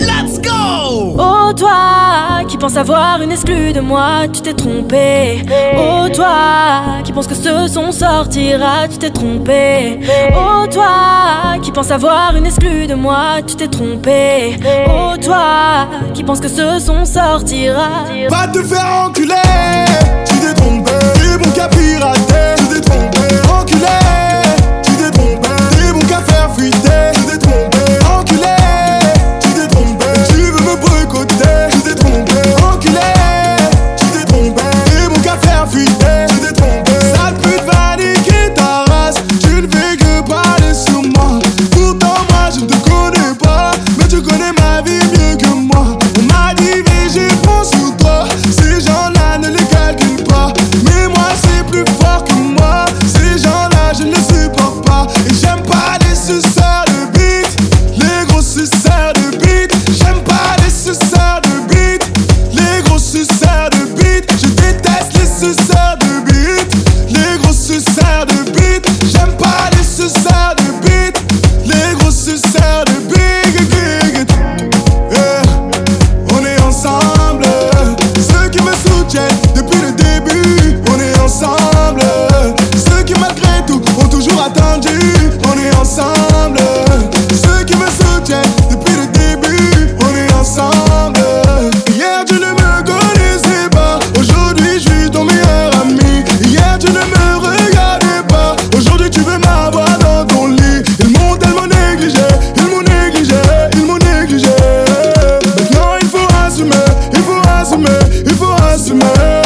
Let's go Oh toi qui pense avoir une exclue de moi, tu t'es trompé. Oh toi qui pense que ce son sortira, tu t'es trompé. Oh toi qui pense avoir une exclue de moi, tu t'es trompé. Oh toi qui pense que ce son sortira. assumer, il faut assumer, il faut assumer.